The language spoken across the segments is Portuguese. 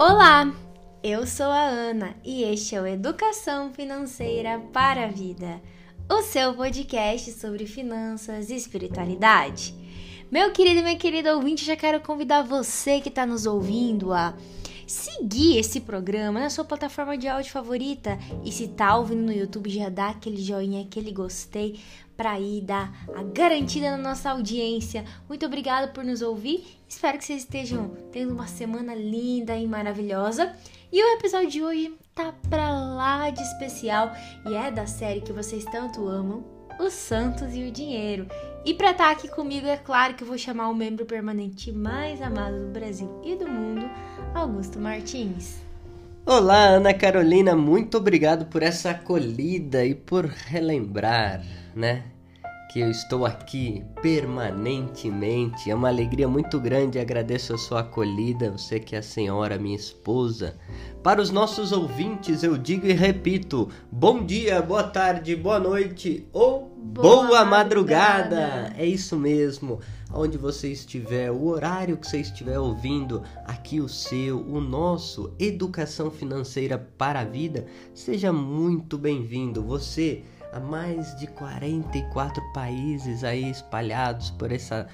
Olá, eu sou a Ana e este é o Educação Financeira para a Vida, o seu podcast sobre finanças e espiritualidade. Meu querido e minha querida ouvinte, já quero convidar você que está nos ouvindo a seguir esse programa na sua plataforma de áudio favorita. E se tá ouvindo no YouTube já dá aquele joinha, aquele gostei para ir dar a garantida na nossa audiência. Muito obrigada por nos ouvir. Espero que vocês estejam tendo uma semana linda e maravilhosa. E o episódio de hoje tá pra lá de especial e é da série que vocês tanto amam, Os Santos e o Dinheiro. E para estar tá aqui comigo, é claro que eu vou chamar o membro permanente mais amado do Brasil e do mundo, Augusto Martins. Olá, Ana Carolina, muito obrigado por essa acolhida e por relembrar, né? Que eu estou aqui permanentemente. É uma alegria muito grande. Agradeço a sua acolhida, você que é a senhora, minha esposa. Para os nossos ouvintes, eu digo e repito: bom dia, boa tarde, boa noite ou boa, boa madrugada. madrugada. É isso mesmo onde você estiver, o horário que você estiver ouvindo, aqui o seu, o nosso Educação Financeira para a Vida, seja muito bem-vindo. Você, há mais de 44 países aí espalhados por essa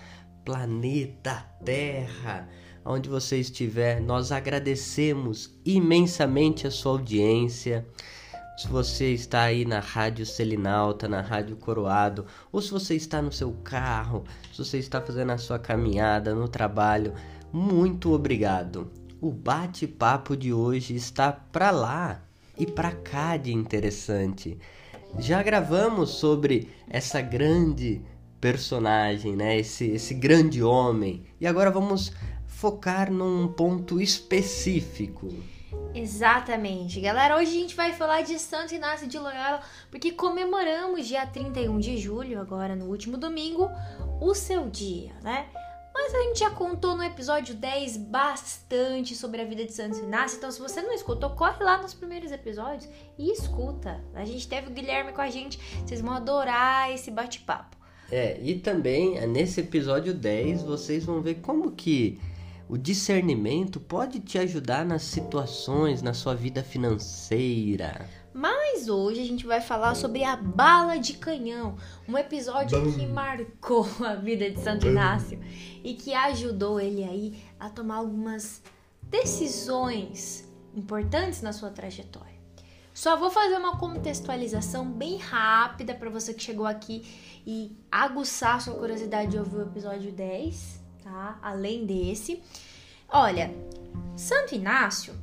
planeta Terra, onde você estiver, nós agradecemos imensamente a sua audiência. Se você está aí na Rádio Selinalta, na Rádio Coroado, ou se você está no seu carro, se você está fazendo a sua caminhada no trabalho, muito obrigado. O bate-papo de hoje está para lá e para cá de interessante. Já gravamos sobre essa grande personagem, né? Esse, esse grande homem. E agora vamos focar num ponto específico. Exatamente. Galera, hoje a gente vai falar de Santo Inácio de Loyola, porque comemoramos dia 31 de julho, agora no último domingo, o seu dia, né? Mas a gente já contou no episódio 10 bastante sobre a vida de Santo Inácio, então se você não escutou, corre lá nos primeiros episódios e escuta. A gente teve o Guilherme com a gente, vocês vão adorar esse bate-papo. É, e também nesse episódio 10 vocês vão ver como que o discernimento pode te ajudar nas situações, na sua vida financeira. Mas hoje a gente vai falar sobre a bala de canhão, um episódio Bum. que marcou a vida de Santo Inácio e que ajudou ele aí a tomar algumas decisões importantes na sua trajetória. Só vou fazer uma contextualização bem rápida para você que chegou aqui e aguçar sua curiosidade de ouvir o episódio 10 tá? Além desse. Olha, Santo Inácio,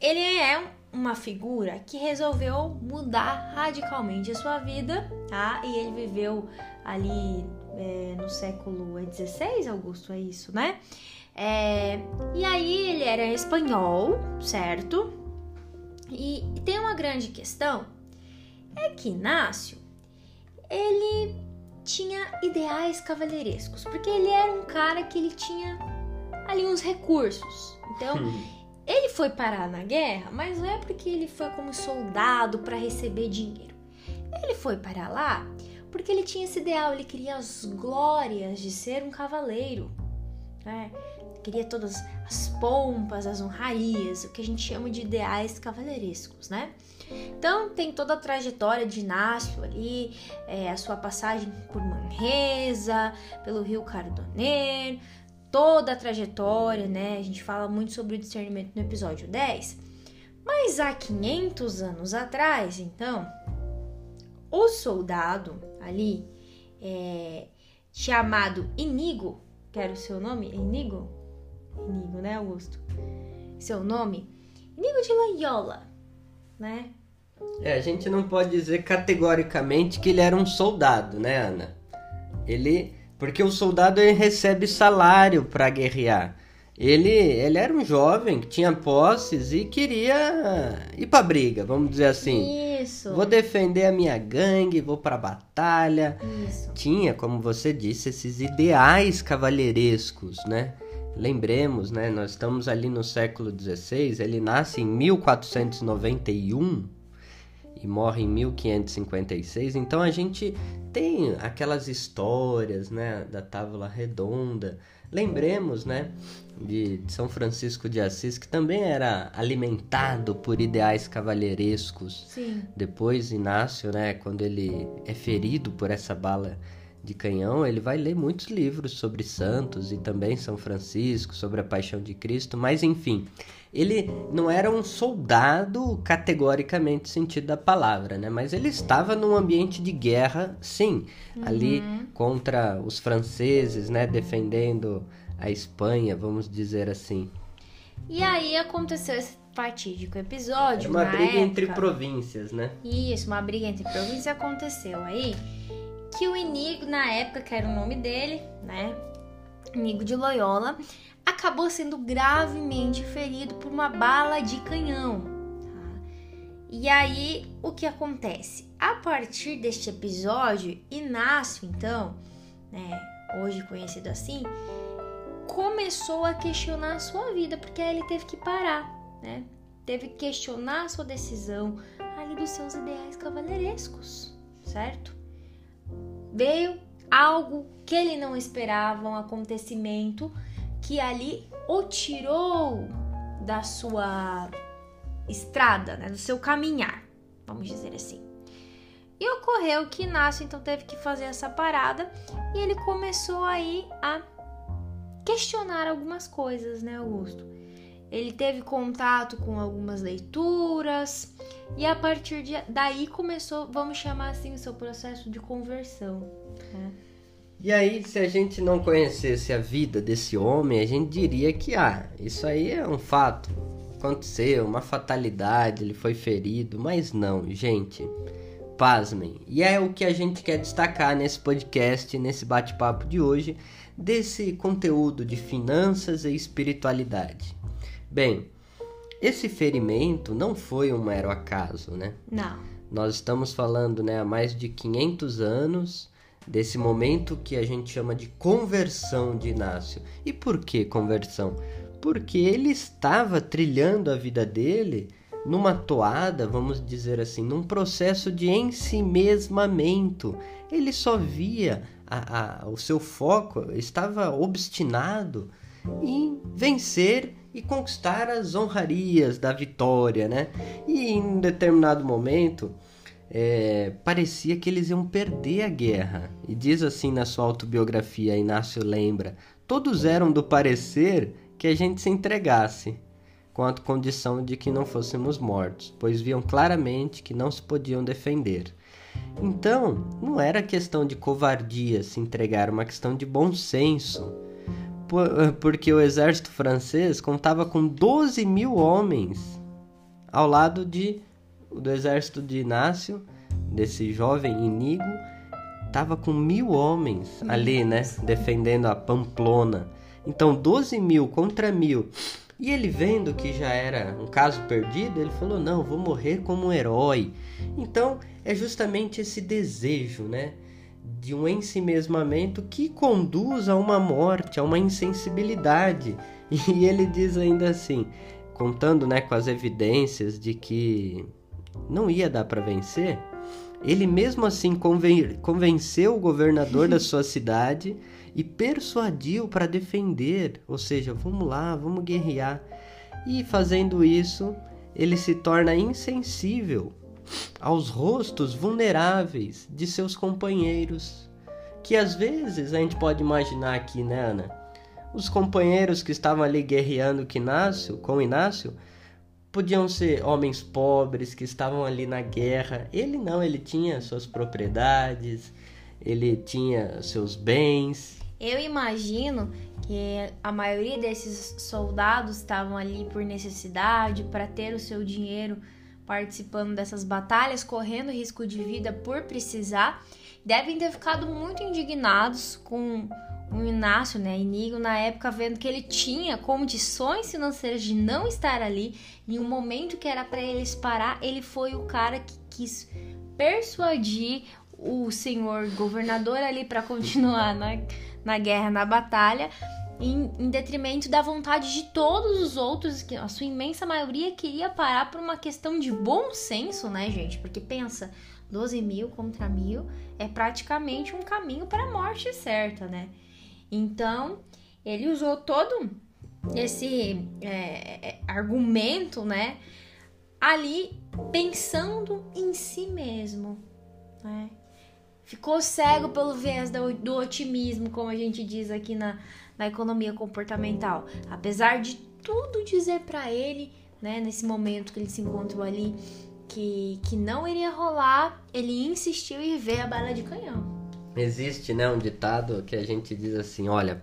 ele é uma figura que resolveu mudar radicalmente a sua vida, tá? E ele viveu ali é, no século XVI, Augusto, é isso, né? É, e aí ele era espanhol, certo? E, e tem uma grande questão, é que Inácio, ele tinha ideais cavalheirescos, porque ele era um cara que ele tinha ali uns recursos. Então, hum. Ele foi parar na guerra, mas não é porque ele foi como soldado para receber dinheiro. Ele foi parar lá porque ele tinha esse ideal, ele queria as glórias de ser um cavaleiro. Né? Queria todas as pompas, as honrarias, o que a gente chama de ideais cavalheirescos, né? Então tem toda a trajetória de Inácio ali, é, a sua passagem por Manresa, pelo Rio Cardoneiro, toda a trajetória, né? A gente fala muito sobre o discernimento no episódio 10. Mas há 500 anos atrás, então, o soldado ali, é, chamado Inigo, que era o seu nome, Inigo? Inigo, né, Augusto? Seu nome? Inigo de Loyola, né? É, a gente não pode dizer categoricamente que ele era um soldado, né, Ana? Ele, porque o soldado recebe salário para guerrear. Ele, ele era um jovem que tinha posses e queria ir para briga, vamos dizer assim. Isso. Vou defender a minha gangue, vou para batalha. Isso. Tinha, como você disse, esses ideais cavalheirescos, né? Lembremos, né? Nós estamos ali no século XVI. Ele nasce em 1491 e morre em 1556. Então a gente tem aquelas histórias, né, da Távola Redonda. Lembremos, né, de São Francisco de Assis, que também era alimentado por ideais cavalheirescos. Sim. Depois Inácio, né, quando ele é ferido por essa bala de canhão, ele vai ler muitos livros sobre santos e também São Francisco, sobre a paixão de Cristo, mas enfim, ele não era um soldado categoricamente sentido da palavra, né? Mas ele estava num ambiente de guerra, sim, uhum. ali contra os franceses, né, defendendo a Espanha, vamos dizer assim. E aí aconteceu esse fatídico episódio. Uma briga época, entre províncias, né? Isso, uma briga entre províncias aconteceu aí que o Inigo, na época, que era o nome dele, né? Inigo de Loyola, acabou sendo gravemente ferido por uma bala de canhão. Tá? E aí, o que acontece? A partir deste episódio, Inácio, então, né, hoje conhecido assim, começou a questionar a sua vida, porque aí ele teve que parar, né? Teve que questionar a sua decisão ali dos seus ideais cavalheirescos, certo? Veio algo que ele não esperava, um acontecimento que ali o tirou da sua estrada, né, do seu caminhar, vamos dizer assim. E ocorreu que Inácio então teve que fazer essa parada e ele começou aí a questionar algumas coisas, né, Augusto? Ele teve contato com algumas leituras e a partir de, daí começou, vamos chamar assim, o seu processo de conversão. Né? E aí, se a gente não conhecesse a vida desse homem, a gente diria que, ah, isso aí é um fato. Aconteceu, uma fatalidade, ele foi ferido, mas não, gente. Pasmem. E é o que a gente quer destacar nesse podcast, nesse bate-papo de hoje, desse conteúdo de finanças e espiritualidade. Bem, esse ferimento não foi um mero acaso, né? Não. Nós estamos falando, né, há mais de 500 anos desse momento que a gente chama de conversão de Inácio. E por que conversão? Porque ele estava trilhando a vida dele numa toada, vamos dizer assim, num processo de ensimesmamento. Ele só via a, a, o seu foco, estava obstinado em vencer e conquistar as honrarias da vitória, né? E em um determinado momento é, parecia que eles iam perder a guerra. E diz assim na sua autobiografia, Inácio lembra: todos eram do parecer que a gente se entregasse, com a condição de que não fôssemos mortos, pois viam claramente que não se podiam defender. Então, não era questão de covardia se entregar, uma questão de bom senso porque o exército francês contava com 12 mil homens ao lado de, do exército de Inácio, desse jovem Inigo, estava com mil homens ali, né, defendendo a Pamplona. Então, 12 mil contra mil. E ele vendo que já era um caso perdido, ele falou: Não, vou morrer como um herói. Então, é justamente esse desejo, né? De um ensimesmamento que conduz a uma morte, a uma insensibilidade. E ele diz ainda assim, contando né, com as evidências de que não ia dar para vencer, ele mesmo assim conven convenceu o governador da sua cidade e persuadiu para defender, ou seja, vamos lá, vamos guerrear. E fazendo isso, ele se torna insensível aos rostos vulneráveis de seus companheiros. Que às vezes a gente pode imaginar aqui, né, Ana? Os companheiros que estavam ali guerreando com Inácio, com Inácio podiam ser homens pobres que estavam ali na guerra. Ele não, ele tinha suas propriedades, ele tinha seus bens. Eu imagino que a maioria desses soldados estavam ali por necessidade, para ter o seu dinheiro participando dessas batalhas, correndo risco de vida por precisar, devem ter ficado muito indignados com o Inácio, né, Inigo, na época, vendo que ele tinha condições financeiras de não estar ali, em um momento que era para eles parar, ele foi o cara que quis persuadir o senhor governador ali para continuar na, na guerra, na batalha. Em, em, detrimento da vontade de todos os outros, que a sua imensa maioria queria parar por uma questão de bom senso, né, gente? Porque pensa, 12 mil contra mil é praticamente um caminho para a morte certa, né? Então, ele usou todo esse é, é, argumento, né, ali pensando em si mesmo, né? Ficou cego pelo viés do, do otimismo, como a gente diz aqui na, na economia comportamental. Apesar de tudo dizer para ele, né, nesse momento que ele se encontrou ali, que, que não iria rolar, ele insistiu em ver a bala de canhão. Existe, né, um ditado que a gente diz assim, olha,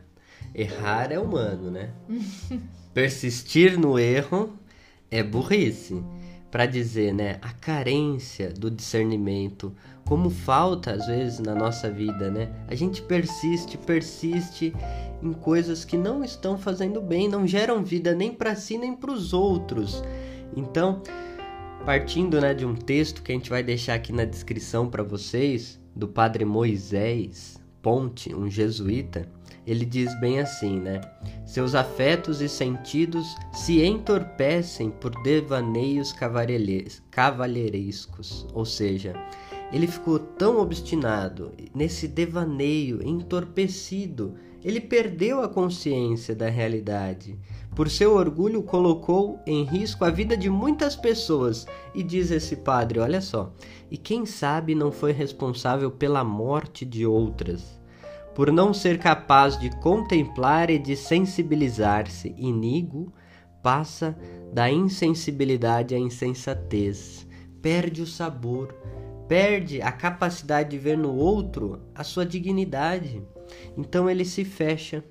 errar é humano, né? Persistir no erro é burrice. Para dizer, né, a carência do discernimento, como falta às vezes na nossa vida, né? A gente persiste, persiste em coisas que não estão fazendo bem, não geram vida nem para si nem para os outros. Então, partindo, né, de um texto que a gente vai deixar aqui na descrição para vocês, do Padre Moisés Ponte, um jesuíta, ele diz bem assim, né? Seus afetos e sentidos se entorpecem por devaneios cavalheirescos, ou seja, ele ficou tão obstinado nesse devaneio, entorpecido, ele perdeu a consciência da realidade. Por seu orgulho, colocou em risco a vida de muitas pessoas. E diz esse padre: olha só, e quem sabe não foi responsável pela morte de outras. Por não ser capaz de contemplar e de sensibilizar-se, inigo passa da insensibilidade à insensatez, perde o sabor, perde a capacidade de ver no outro a sua dignidade. Então ele se fecha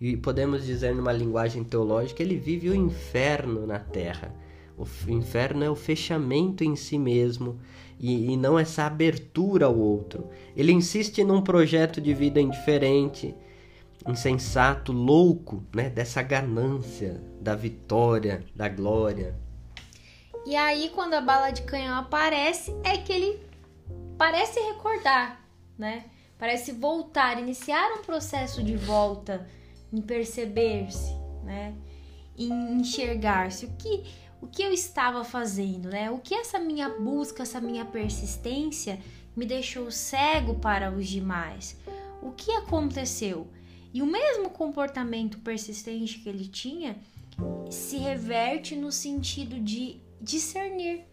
e podemos dizer numa linguagem teológica, ele vive o inferno na terra. O inferno é o fechamento em si mesmo e, e não essa abertura ao outro. Ele insiste num projeto de vida indiferente, insensato, louco, né? Dessa ganância da vitória, da glória. E aí, quando a bala de canhão aparece, é que ele parece recordar, né? Parece voltar, iniciar um processo de volta, em perceber-se, né? Em enxergar-se. O que, o que eu estava fazendo, né? O que essa minha busca, essa minha persistência me deixou cego para os demais? O que aconteceu? E o mesmo comportamento persistente que ele tinha se reverte no sentido de discernir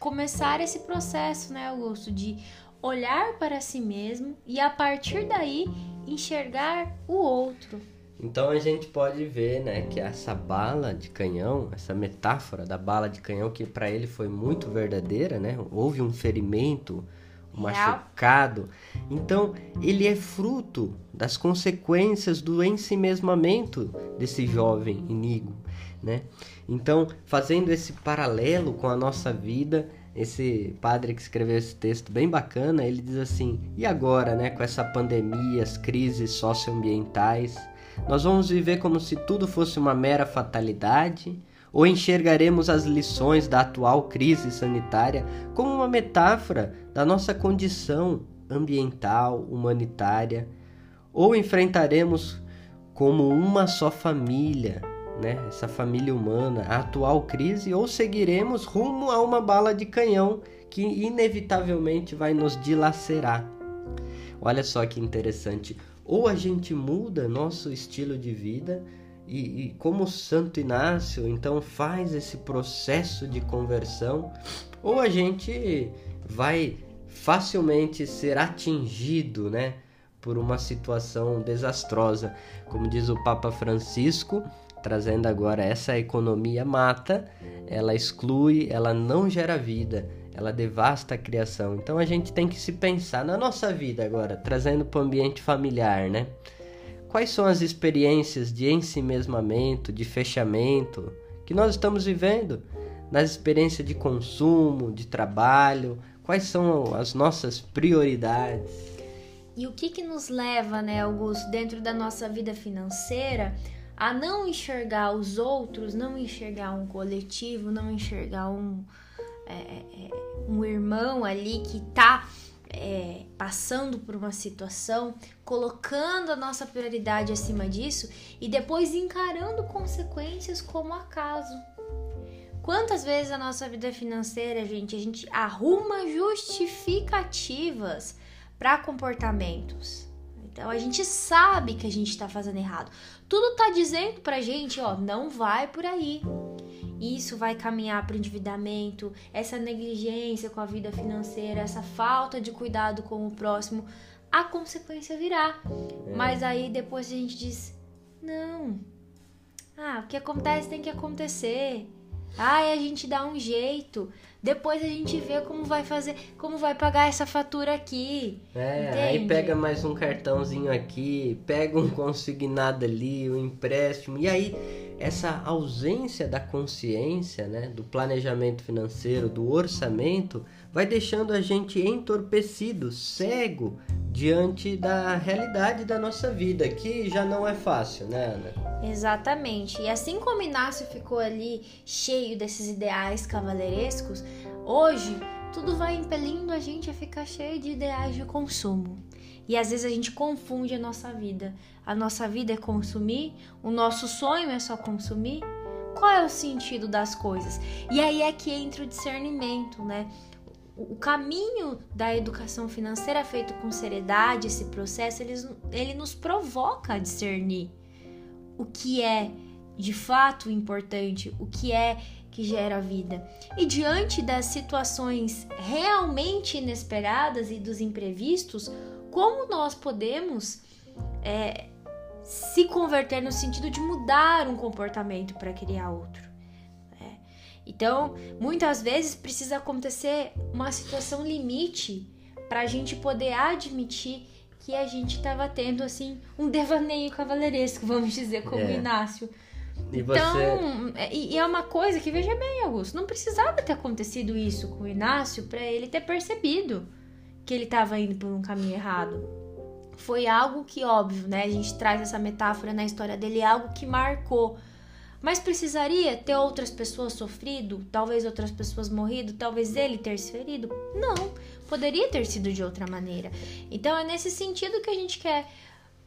começar esse processo, né, Augusto, de olhar para si mesmo e a partir daí enxergar o outro. Então a gente pode ver, né, que essa bala de canhão, essa metáfora da bala de canhão que para ele foi muito verdadeira, né? Houve um ferimento, um machucado. Então, ele é fruto das consequências do ensimesmamento desse jovem Inigo, né? Então, fazendo esse paralelo com a nossa vida, esse padre que escreveu esse texto bem bacana, ele diz assim: "E agora, né, com essa pandemia, as crises socioambientais, nós vamos viver como se tudo fosse uma mera fatalidade?" Ou enxergaremos as lições da atual crise sanitária como uma metáfora da nossa condição ambiental, humanitária? Ou enfrentaremos como uma só família né, essa família humana, a atual crise, ou seguiremos rumo a uma bala de canhão que inevitavelmente vai nos dilacerar. Olha só que interessante. Ou a gente muda nosso estilo de vida e, e como Santo Inácio então faz esse processo de conversão, ou a gente vai facilmente ser atingido, né? por uma situação desastrosa. Como diz o Papa Francisco, trazendo agora essa economia mata, ela exclui, ela não gera vida, ela devasta a criação. Então a gente tem que se pensar na nossa vida agora, trazendo para o ambiente familiar, né? Quais são as experiências de ensimesmamento, de fechamento que nós estamos vivendo? Nas experiências de consumo, de trabalho, quais são as nossas prioridades? E o que, que nos leva, né, Augusto, dentro da nossa vida financeira, a não enxergar os outros, não enxergar um coletivo, não enxergar um, é, é, é um irmão ali que tá é, passando por uma situação, colocando a nossa prioridade acima disso e depois encarando consequências como acaso. Quantas vezes a nossa vida financeira, gente, a gente arruma justificativas para comportamentos. Então a gente sabe que a gente está fazendo errado. Tudo tá dizendo pra gente, ó, não vai por aí. Isso vai caminhar para o endividamento, essa negligência com a vida financeira, essa falta de cuidado com o próximo, a consequência virá. É. Mas aí depois a gente diz: não, ah, o que acontece tem que acontecer. Ah, a gente dá um jeito. Depois a gente vê como vai fazer, como vai pagar essa fatura aqui. É, entende? aí pega mais um cartãozinho aqui, pega um consignado ali, um empréstimo. E aí essa ausência da consciência, né, do planejamento financeiro, do orçamento, vai deixando a gente entorpecido, cego diante da realidade da nossa vida, que já não é fácil, né, Ana? Exatamente. E assim como Inácio ficou ali cheio desses ideais cavaleirescos, hoje tudo vai impelindo a gente a ficar cheio de ideais de consumo. E às vezes a gente confunde a nossa vida. A nossa vida é consumir, o nosso sonho é só consumir. Qual é o sentido das coisas? E aí é que entra o discernimento, né? O caminho da educação financeira feito com seriedade, esse processo, ele, ele nos provoca a discernir o que é de fato importante, o que é que gera vida. E diante das situações realmente inesperadas e dos imprevistos, como nós podemos é, se converter no sentido de mudar um comportamento para criar outro. Então, muitas vezes precisa acontecer uma situação limite para a gente poder admitir que a gente estava tendo assim um devaneio cavaleiresco, vamos dizer, como é. Inácio. E você... Então, é, e, é uma coisa que veja bem, Augusto, não precisava ter acontecido isso com o Inácio para ele ter percebido que ele estava indo por um caminho errado. Foi algo que, óbvio, né? A gente traz essa metáfora na história dele, é algo que marcou. Mas precisaria ter outras pessoas sofrido, talvez outras pessoas morrido, talvez ele ter se ferido? Não, poderia ter sido de outra maneira. Então é nesse sentido que a gente quer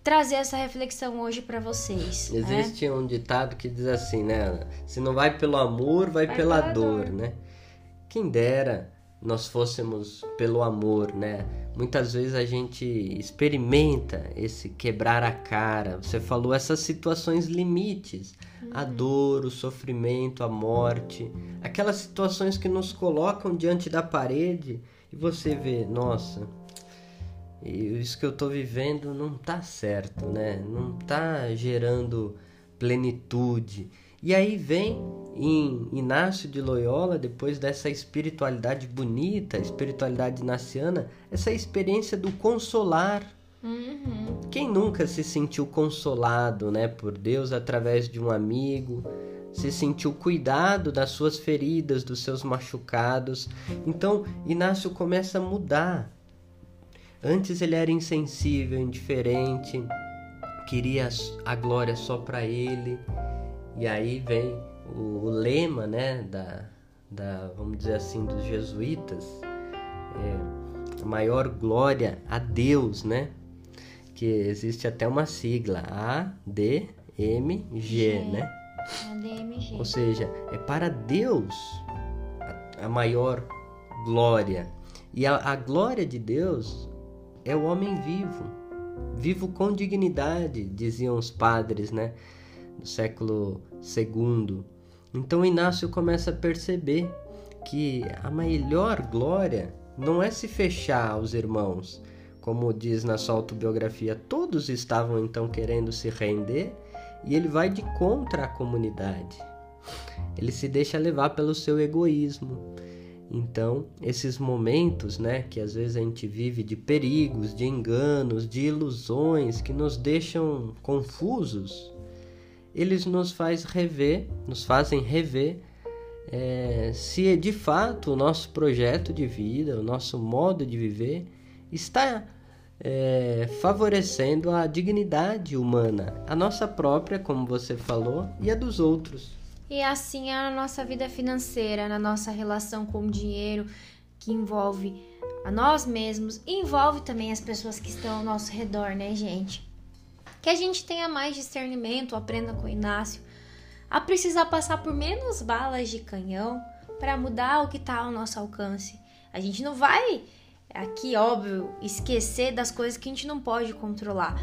trazer essa reflexão hoje para vocês. Né? Existe né? um ditado que diz assim, né? Se não vai pelo amor, vai, vai pela, pela dor, dor, né? Quem dera nós fôssemos pelo amor, né? Muitas vezes a gente experimenta esse quebrar a cara. Você falou essas situações limites, a uhum. dor, o sofrimento, a morte, aquelas situações que nos colocam diante da parede e você vê, nossa, isso que eu tô vivendo não tá certo, né? Não tá gerando plenitude. E aí vem em Inácio de Loyola, depois dessa espiritualidade bonita, espiritualidade naciana, essa experiência do consolar. Uhum. Quem nunca se sentiu consolado né, por Deus através de um amigo, se sentiu cuidado das suas feridas, dos seus machucados. Então Inácio começa a mudar. Antes ele era insensível, indiferente, queria a glória só para ele. E aí vem o, o, lema, né, da, da, vamos dizer assim, dos jesuítas, é, a maior glória a Deus, né? Que existe até uma sigla, ADMG, G, né? ADMG. Ou seja, é para Deus a, a maior glória. E a, a glória de Deus é o homem vivo, vivo com dignidade, diziam os padres, né? Do século II. Então Inácio começa a perceber que a melhor glória não é se fechar aos irmãos, como diz na sua autobiografia, todos estavam então querendo se render e ele vai de contra a comunidade. Ele se deixa levar pelo seu egoísmo. Então, esses momentos, né, que às vezes a gente vive de perigos, de enganos, de ilusões que nos deixam confusos, eles nos faz rever, nos fazem rever é, se de fato o nosso projeto de vida, o nosso modo de viver está é, favorecendo a dignidade humana, a nossa própria, como você falou, e a dos outros. E assim é a nossa vida financeira, na nossa relação com o dinheiro, que envolve a nós mesmos, envolve também as pessoas que estão ao nosso redor, né, gente? Que a gente tenha mais discernimento, aprenda com o Inácio, a precisar passar por menos balas de canhão para mudar o que está ao nosso alcance. A gente não vai, aqui, óbvio, esquecer das coisas que a gente não pode controlar,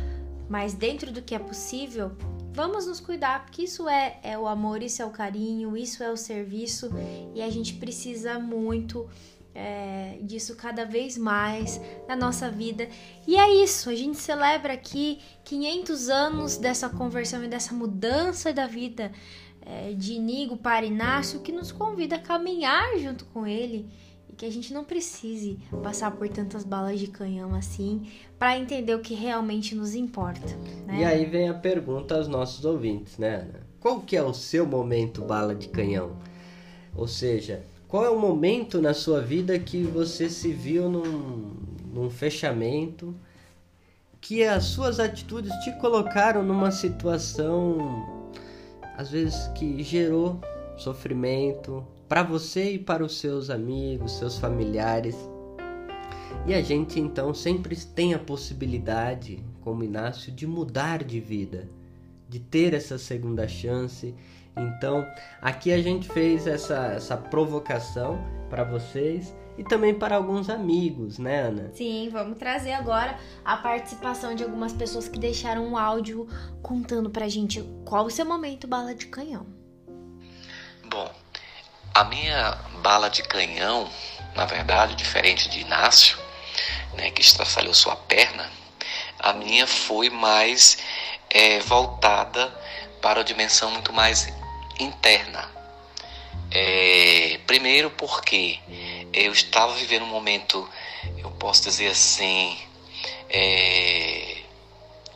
mas dentro do que é possível, vamos nos cuidar, porque isso é, é o amor, isso é o carinho, isso é o serviço e a gente precisa muito é, disso cada vez mais na nossa vida. E é isso, a gente celebra aqui 500 anos dessa conversão e dessa mudança da vida é, de Inigo para Inácio, que nos convida a caminhar junto com ele e que a gente não precise passar por tantas balas de canhão assim para entender o que realmente nos importa. Né? E aí vem a pergunta aos nossos ouvintes, né? Qual que é o seu momento bala de canhão? Ou seja, qual é o momento na sua vida que você se viu num, num fechamento, que as suas atitudes te colocaram numa situação, às vezes, que gerou sofrimento para você e para os seus amigos, seus familiares. E a gente então sempre tem a possibilidade, como Inácio, de mudar de vida, de ter essa segunda chance então, aqui a gente fez essa, essa provocação para vocês e também para alguns amigos, né, Ana? Sim, vamos trazer agora a participação de algumas pessoas que deixaram um áudio contando pra gente qual o seu momento bala de canhão. Bom, a minha bala de canhão, na verdade, diferente de Inácio, né, que estraçalhou sua perna, a minha foi mais é, voltada para a dimensão muito mais interna. É, primeiro porque eu estava vivendo um momento, eu posso dizer assim, é,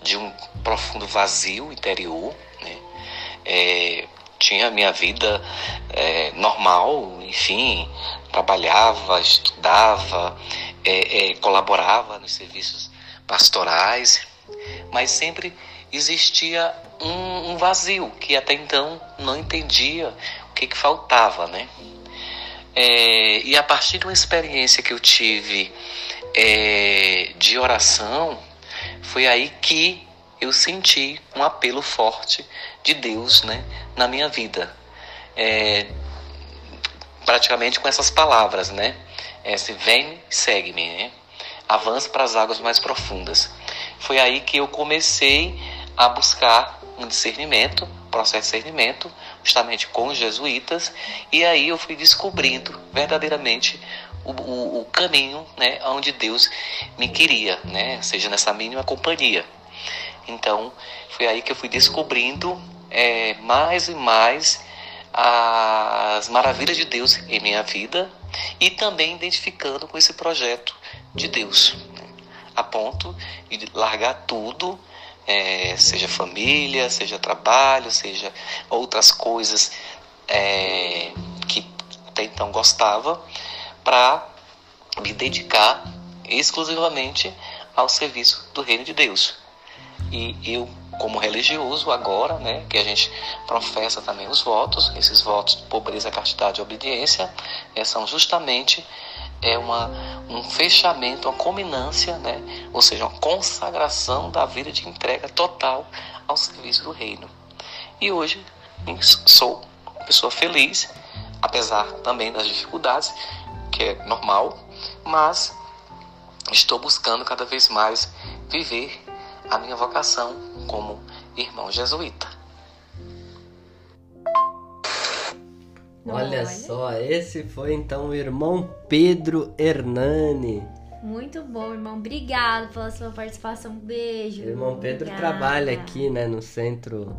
de um profundo vazio interior. Né? É, tinha a minha vida é, normal, enfim, trabalhava, estudava, é, é, colaborava nos serviços pastorais, mas sempre existia um, um, vazio que até então não entendia o que, que faltava, né? É, e a partir de uma experiência que eu tive é, de oração, foi aí que eu senti um apelo forte de Deus né, na minha vida. É, praticamente com essas palavras, né? É, se vem, segue-me, né? Avança para as águas mais profundas. Foi aí que eu comecei a buscar um discernimento, processo de discernimento, justamente com os jesuítas, e aí eu fui descobrindo verdadeiramente o, o, o caminho né, onde Deus me queria, né, seja nessa mínima companhia. Então, foi aí que eu fui descobrindo é, mais e mais as maravilhas de Deus em minha vida e também identificando com esse projeto de Deus, né, a ponto de largar tudo é, seja família, seja trabalho, seja outras coisas é, que até então gostava, para me dedicar exclusivamente ao serviço do reino de Deus. E eu, como religioso agora, né, que a gente professa também os votos, esses votos de pobreza, castidade e obediência, é, são justamente é uma, um fechamento, uma culminância, né? ou seja, uma consagração da vida de entrega total ao serviço do reino. E hoje sou uma pessoa feliz, apesar também das dificuldades, que é normal, mas estou buscando cada vez mais viver a minha vocação como irmão jesuíta. Olha, Olha só, esse foi então o irmão Pedro Hernani. Muito bom, irmão. Obrigado pela sua participação. Beijo. O irmão Pedro Obrigada. trabalha aqui, né, no Centro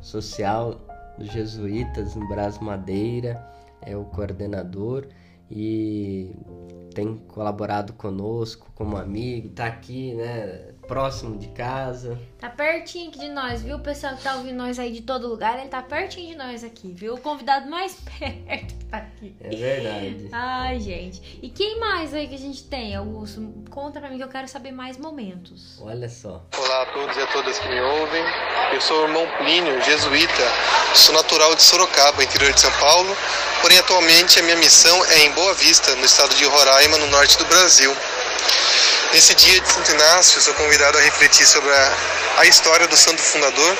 Social dos Jesuítas, no Brás Madeira. É o coordenador e tem colaborado conosco como amigo, tá aqui, né, próximo de casa. Tá pertinho aqui de nós, viu? O pessoal que tá ouvindo nós aí de todo lugar, ele tá pertinho de nós aqui, viu? O convidado mais perto tá aqui. É verdade. Ai, gente. E quem mais aí que a gente tem, Augusto? Conta pra mim que eu quero saber mais momentos. Olha só. Olá a todos e a todas que me ouvem. Eu sou o irmão Plínio, jesuíta. Sou natural de Sorocaba, interior de São Paulo. Porém, atualmente a minha missão é em Boa Vista, no estado de Roraima, no norte do Brasil. Nesse dia de Santo Inácio, sou convidado a refletir sobre a, a história do santo fundador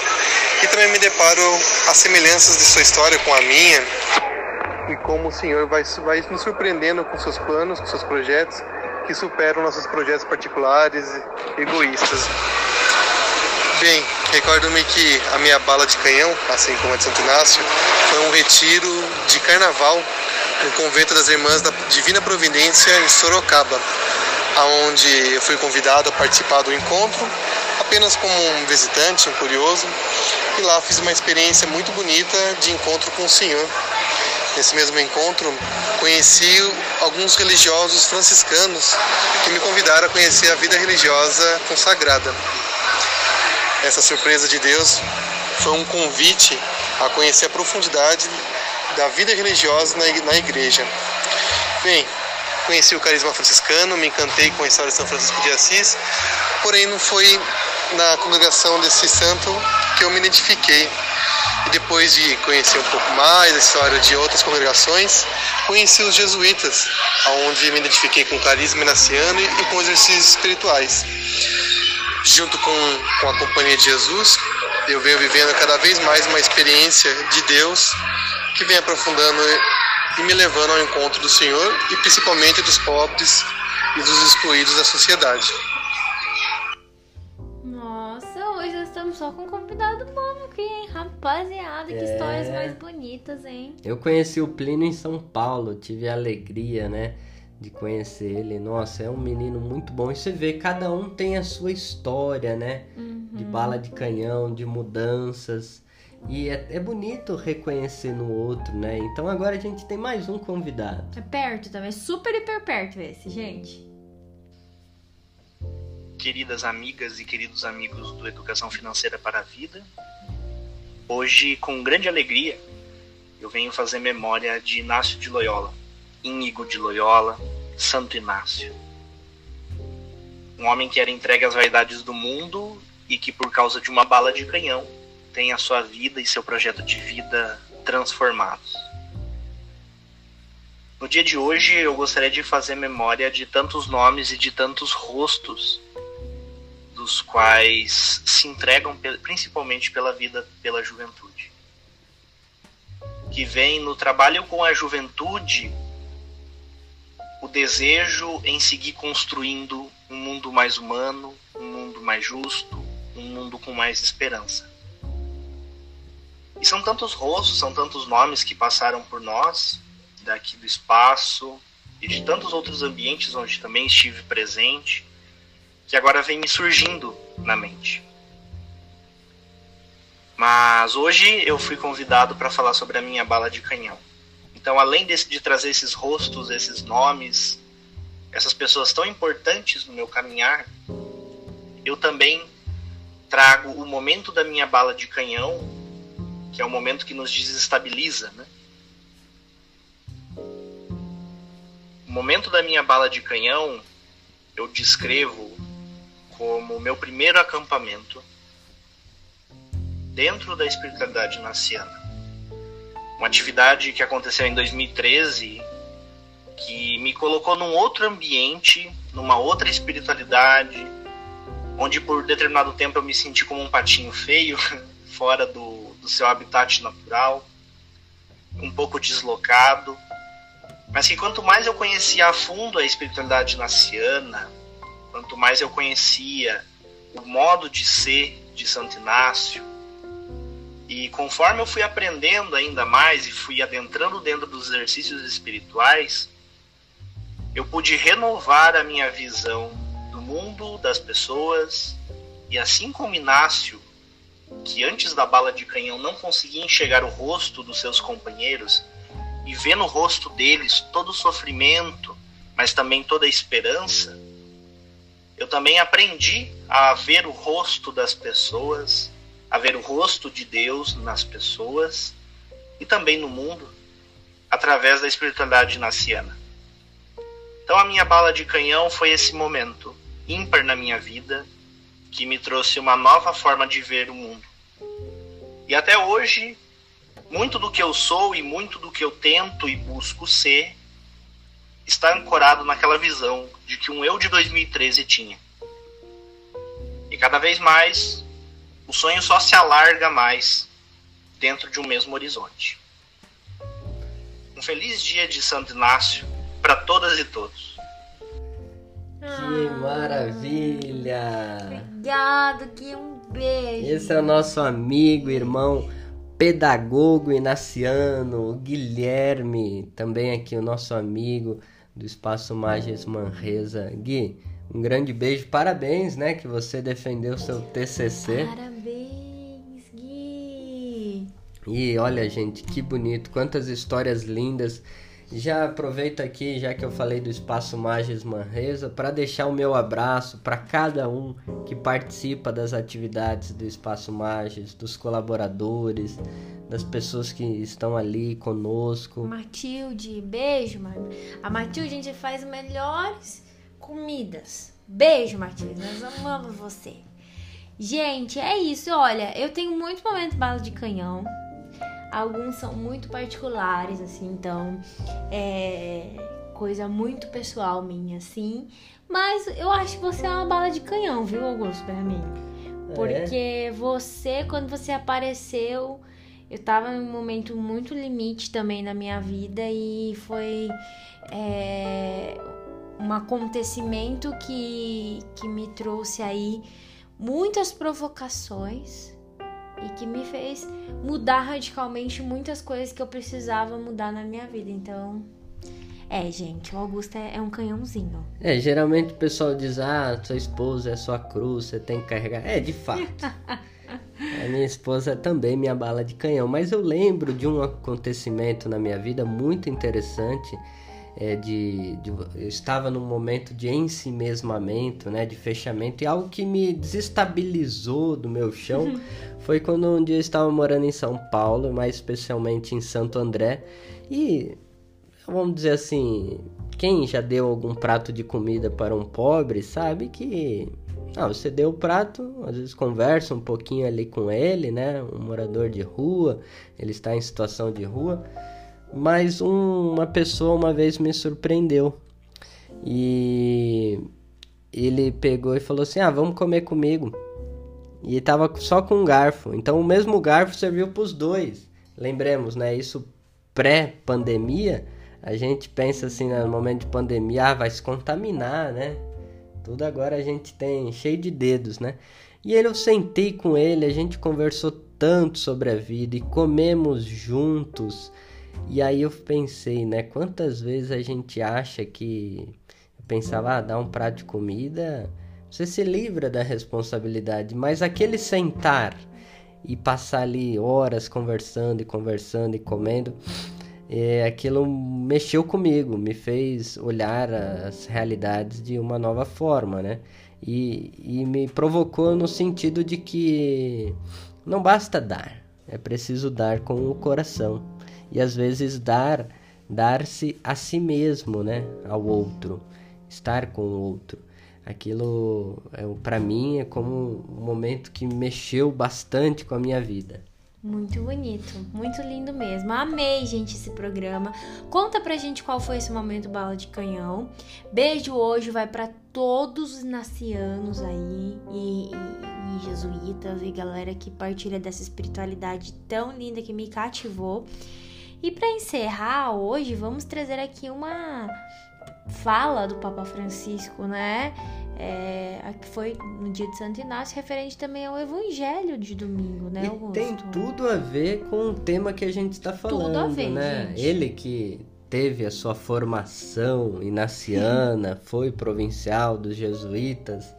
e também me deparo as semelhanças de sua história com a minha e como o Senhor vai, vai nos surpreendendo com seus planos, com seus projetos que superam nossos projetos particulares e egoístas. Bem, recordo-me que a minha bala de canhão, assim como a de Santo Inácio, foi um retiro de carnaval no convento das Irmãs da Divina Providência em Sorocaba onde eu fui convidado a participar do encontro, apenas como um visitante, um curioso, e lá fiz uma experiência muito bonita de encontro com o Senhor. Nesse mesmo encontro, conheci alguns religiosos franciscanos que me convidaram a conhecer a vida religiosa consagrada. Essa surpresa de Deus foi um convite a conhecer a profundidade da vida religiosa na igreja. Bem, Conheci o carisma franciscano, me encantei com a história de São Francisco de Assis, porém não foi na congregação desse santo que eu me identifiquei. E depois de conhecer um pouco mais a história de outras congregações, conheci os jesuítas, onde me identifiquei com o carisma inaciano e com exercícios espirituais. Junto com, com a Companhia de Jesus, eu venho vivendo cada vez mais uma experiência de Deus que vem aprofundando e me levando ao encontro do Senhor e principalmente dos pobres e dos excluídos da sociedade. Nossa, hoje nós estamos só com um convidado bom aqui, hein? Rapaziada, que é... histórias mais bonitas, hein? Eu conheci o Plínio em São Paulo, tive a alegria, né? de conhecer ele. Nossa, é um menino muito bom. E você vê, cada um tem a sua história, né? Uhum. De bala de canhão, de mudanças. E é, é, bonito reconhecer no outro, né? Então agora a gente tem mais um convidado. É perto também, super hiper perto esse, gente. Queridas amigas e queridos amigos do Educação Financeira para a Vida, hoje, com grande alegria, eu venho fazer memória de Inácio de Loyola, Íñigo de Loyola, Santo Inácio. Um homem que era entregue às vaidades do mundo e que, por causa de uma bala de canhão, tem a sua vida e seu projeto de vida transformados. No dia de hoje, eu gostaria de fazer memória de tantos nomes e de tantos rostos dos quais se entregam principalmente pela vida, pela juventude. Que vem no trabalho com a juventude o desejo em seguir construindo um mundo mais humano, um mundo mais justo, um mundo com mais esperança. E são tantos rostos, são tantos nomes que passaram por nós, daqui do espaço e de tantos outros ambientes onde também estive presente, que agora vem me surgindo na mente. Mas hoje eu fui convidado para falar sobre a minha bala de canhão. Então, além de, de trazer esses rostos, esses nomes, essas pessoas tão importantes no meu caminhar, eu também trago o momento da minha bala de canhão que é o momento que nos desestabiliza, né? O momento da minha bala de canhão eu descrevo como meu primeiro acampamento dentro da espiritualidade naciana. Uma atividade que aconteceu em 2013 que me colocou num outro ambiente, numa outra espiritualidade, onde por determinado tempo eu me senti como um patinho feio, fora do, do seu habitat natural, um pouco deslocado, mas que quanto mais eu conhecia a fundo a espiritualidade naciana, quanto mais eu conhecia o modo de ser de Santo Inácio, e conforme eu fui aprendendo ainda mais e fui adentrando dentro dos exercícios espirituais, eu pude renovar a minha visão do mundo, das pessoas, e assim como Inácio que antes da bala de canhão não conseguia enxergar o rosto dos seus companheiros e ver no rosto deles todo o sofrimento, mas também toda a esperança, eu também aprendi a ver o rosto das pessoas, a ver o rosto de Deus nas pessoas e também no mundo através da espiritualidade naciana. Então a minha bala de canhão foi esse momento ímpar na minha vida que me trouxe uma nova forma de ver o mundo. E até hoje, muito do que eu sou e muito do que eu tento e busco ser está ancorado naquela visão de que um eu de 2013 tinha. E cada vez mais, o sonho só se alarga mais dentro de um mesmo horizonte. Um feliz dia de Santo Inácio para todas e todos. Que maravilha! Obrigado, que um beijo. Esse é o nosso amigo, irmão pedagogo inaciano, Guilherme, também aqui o nosso amigo do Espaço Mages Manresa. Gui, um grande beijo, parabéns, né, que você defendeu seu TCC. Parabéns, Gui. E olha, gente, que bonito, quantas histórias lindas. Já aproveito aqui, já que eu falei do Espaço Mages Manresa, para deixar o meu abraço para cada um que participa das atividades do Espaço Mages, dos colaboradores, das pessoas que estão ali conosco. Matilde, beijo, mano. A Matilde, a gente faz melhores comidas. Beijo, Matilde. Nós amamos você. Gente, é isso. Olha, eu tenho muitos momentos bala de canhão. Alguns são muito particulares, assim, então é coisa muito pessoal minha, assim. Mas eu acho que você é uma bala de canhão, viu, Augusto, pra mim? Porque é. você, quando você apareceu, eu tava num momento muito limite também na minha vida e foi é, um acontecimento que, que me trouxe aí muitas provocações e que me fez mudar radicalmente muitas coisas que eu precisava mudar na minha vida. Então, é, gente, o Augusto é, é um canhãozinho. É, geralmente o pessoal diz: ah, sua esposa é sua cruz, você tem que carregar. É, de fato. A minha esposa é também minha bala de canhão, mas eu lembro de um acontecimento na minha vida muito interessante é, de, de, eu estava num momento de ensimesmamento, né, de fechamento, e algo que me desestabilizou do meu chão foi quando um dia eu estava morando em São Paulo, mais especialmente em Santo André, e vamos dizer assim, quem já deu algum prato de comida para um pobre sabe que ah, você deu o prato, às vezes conversa um pouquinho ali com ele, né? Um morador de rua, ele está em situação de rua. Mas um, uma pessoa uma vez me surpreendeu. E ele pegou e falou assim: Ah, vamos comer comigo. E tava só com um garfo. Então o mesmo garfo serviu para os dois. Lembremos, né? Isso pré-pandemia. A gente pensa assim, né, no momento de pandemia, ah, vai se contaminar, né? Tudo agora a gente tem cheio de dedos, né? E ele, eu sentei com ele, a gente conversou tanto sobre a vida e comemos juntos. E aí eu pensei, né? Quantas vezes a gente acha que. Eu pensava, ah, dar um prato de comida, você se livra da responsabilidade, mas aquele sentar e passar ali horas conversando e conversando e comendo, é, aquilo mexeu comigo, me fez olhar as realidades de uma nova forma, né? E, e me provocou no sentido de que não basta dar, é preciso dar com o coração e às vezes dar dar-se a si mesmo, né, ao outro, estar com o outro. Aquilo é, para mim é como um momento que mexeu bastante com a minha vida. Muito bonito, muito lindo mesmo. Amei, gente, esse programa. Conta pra gente qual foi esse momento bala de canhão. Beijo hoje vai para todos os nacianos aí e, e, e, jesuítas e galera que partilha dessa espiritualidade tão linda que me cativou. E para encerrar hoje, vamos trazer aqui uma fala do Papa Francisco, né? É, que foi no dia de Santo Inácio, referente também ao Evangelho de domingo, né, Augusto? E tem tudo a ver com o tema que a gente está falando, tudo a ver, né? Gente. Ele que teve a sua formação inaciana, foi provincial dos jesuítas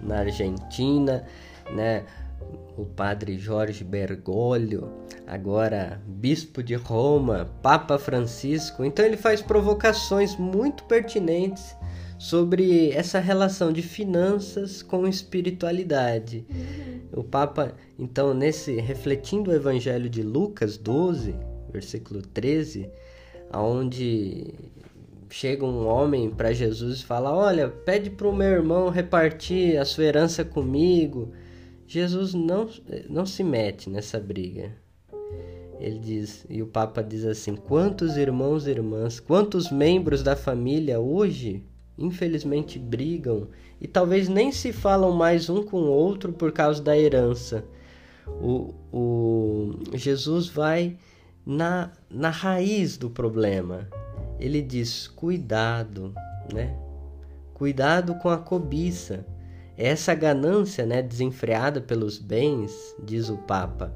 na Argentina, né? O padre Jorge Bergoglio, agora bispo de Roma, Papa Francisco. Então ele faz provocações muito pertinentes sobre essa relação de finanças com espiritualidade. Uhum. O Papa, então, nesse refletindo o Evangelho de Lucas 12, versículo 13, aonde chega um homem para Jesus e fala: "Olha, pede para o meu irmão repartir a sua herança comigo". Jesus não não se mete nessa briga. Ele diz, e o Papa diz assim: quantos irmãos e irmãs, quantos membros da família hoje, infelizmente, brigam e talvez nem se falam mais um com o outro por causa da herança. O, o Jesus vai na, na raiz do problema. Ele diz: cuidado, né? Cuidado com a cobiça. Essa ganância, né, desenfreada pelos bens, diz o Papa,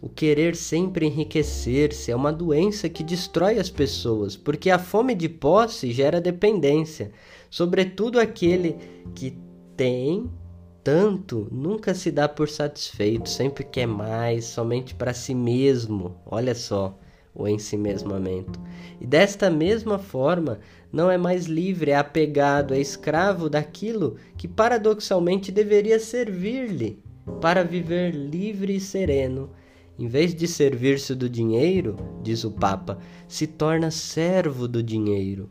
o querer sempre enriquecer-se é uma doença que destrói as pessoas, porque a fome de posse gera dependência. Sobretudo aquele que tem tanto nunca se dá por satisfeito, sempre quer mais, somente para si mesmo. Olha só o ensimesmamento. E desta mesma forma, não é mais livre, é apegado, é escravo daquilo que paradoxalmente deveria servir-lhe para viver livre e sereno em vez de servir-se do dinheiro, diz o Papa, se torna servo do dinheiro.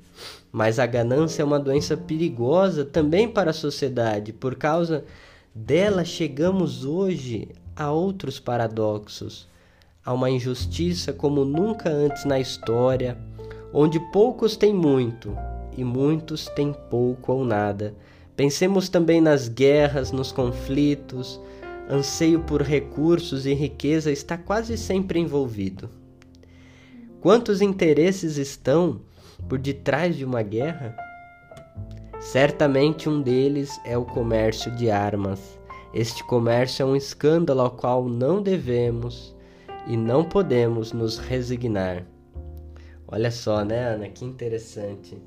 Mas a ganância é uma doença perigosa também para a sociedade. Por causa dela, chegamos hoje a outros paradoxos. A uma injustiça como nunca antes na história, onde poucos têm muito e muitos têm pouco ou nada. Pensemos também nas guerras, nos conflitos, anseio por recursos e riqueza está quase sempre envolvido. Quantos interesses estão por detrás de uma guerra? Certamente um deles é o comércio de armas. Este comércio é um escândalo ao qual não devemos e não podemos nos resignar. Olha só, né, Ana? Que interessante.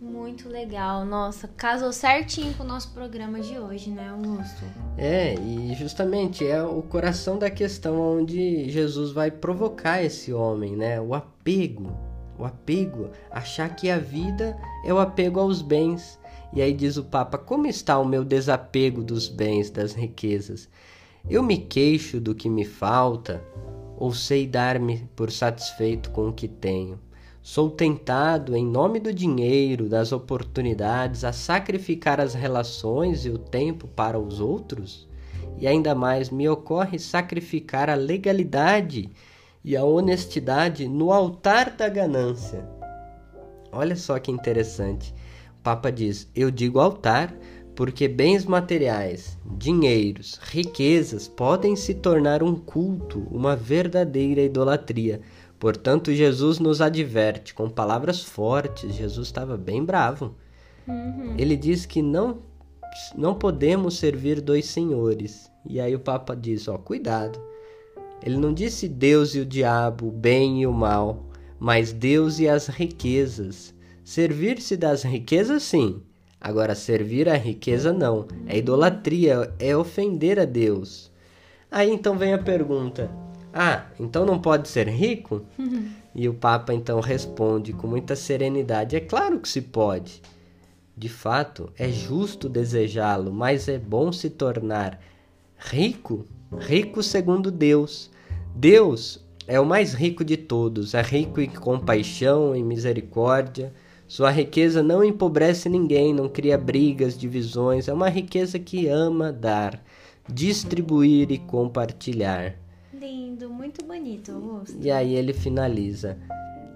Muito legal. Nossa, casou certinho com o nosso programa de hoje, né, Augusto? É, e justamente é o coração da questão onde Jesus vai provocar esse homem, né? O apego. O apego. Achar que a vida é o apego aos bens. E aí diz o Papa: Como está o meu desapego dos bens, das riquezas? Eu me queixo do que me falta ou sei dar-me por satisfeito com o que tenho? Sou tentado, em nome do dinheiro, das oportunidades, a sacrificar as relações e o tempo para os outros? E ainda mais, me ocorre sacrificar a legalidade e a honestidade no altar da ganância. Olha só que interessante. O Papa diz: Eu digo altar porque bens materiais, dinheiros, riquezas podem se tornar um culto, uma verdadeira idolatria Portanto, Jesus nos adverte com palavras fortes. Jesus estava bem bravo. Uhum. Ele diz que não, não podemos servir dois senhores. E aí o Papa diz: ó, cuidado. Ele não disse Deus e o diabo, o bem e o mal, mas Deus e as riquezas. Servir-se das riquezas, sim. Agora, servir a riqueza, não. É idolatria, é ofender a Deus. Aí então vem a pergunta: ah, então não pode ser rico? e o Papa então responde com muita serenidade: É claro que se pode. De fato, é justo desejá-lo, mas é bom se tornar rico, rico segundo Deus. Deus é o mais rico de todos, é rico em compaixão e misericórdia. Sua riqueza não empobrece ninguém, não cria brigas, divisões, é uma riqueza que ama dar, distribuir e compartilhar. Lindo, muito bonito, Augusto. E aí ele finaliza: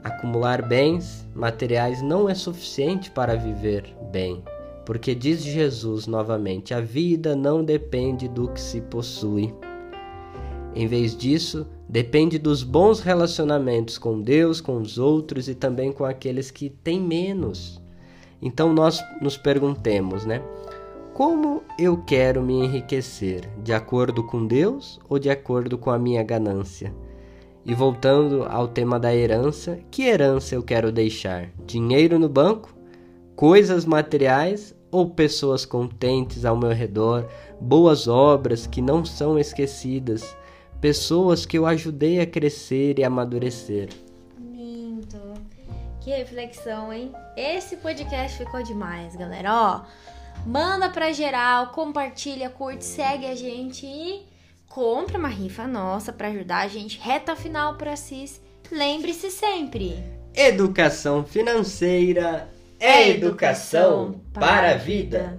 acumular bens materiais não é suficiente para viver bem. Porque diz Jesus novamente: a vida não depende do que se possui. Em vez disso, depende dos bons relacionamentos com Deus, com os outros e também com aqueles que têm menos. Então nós nos perguntemos, né? Como eu quero me enriquecer? De acordo com Deus ou de acordo com a minha ganância? E voltando ao tema da herança, que herança eu quero deixar? Dinheiro no banco? Coisas materiais ou pessoas contentes ao meu redor? Boas obras que não são esquecidas? Pessoas que eu ajudei a crescer e amadurecer? Lindo. Que reflexão, hein? Esse podcast ficou demais, galera. Ó, manda pra geral, compartilha, curte, segue a gente e compra uma rifa nossa para ajudar a gente. Reta final para CIS. Lembre-se sempre: educação financeira é educação para a vida.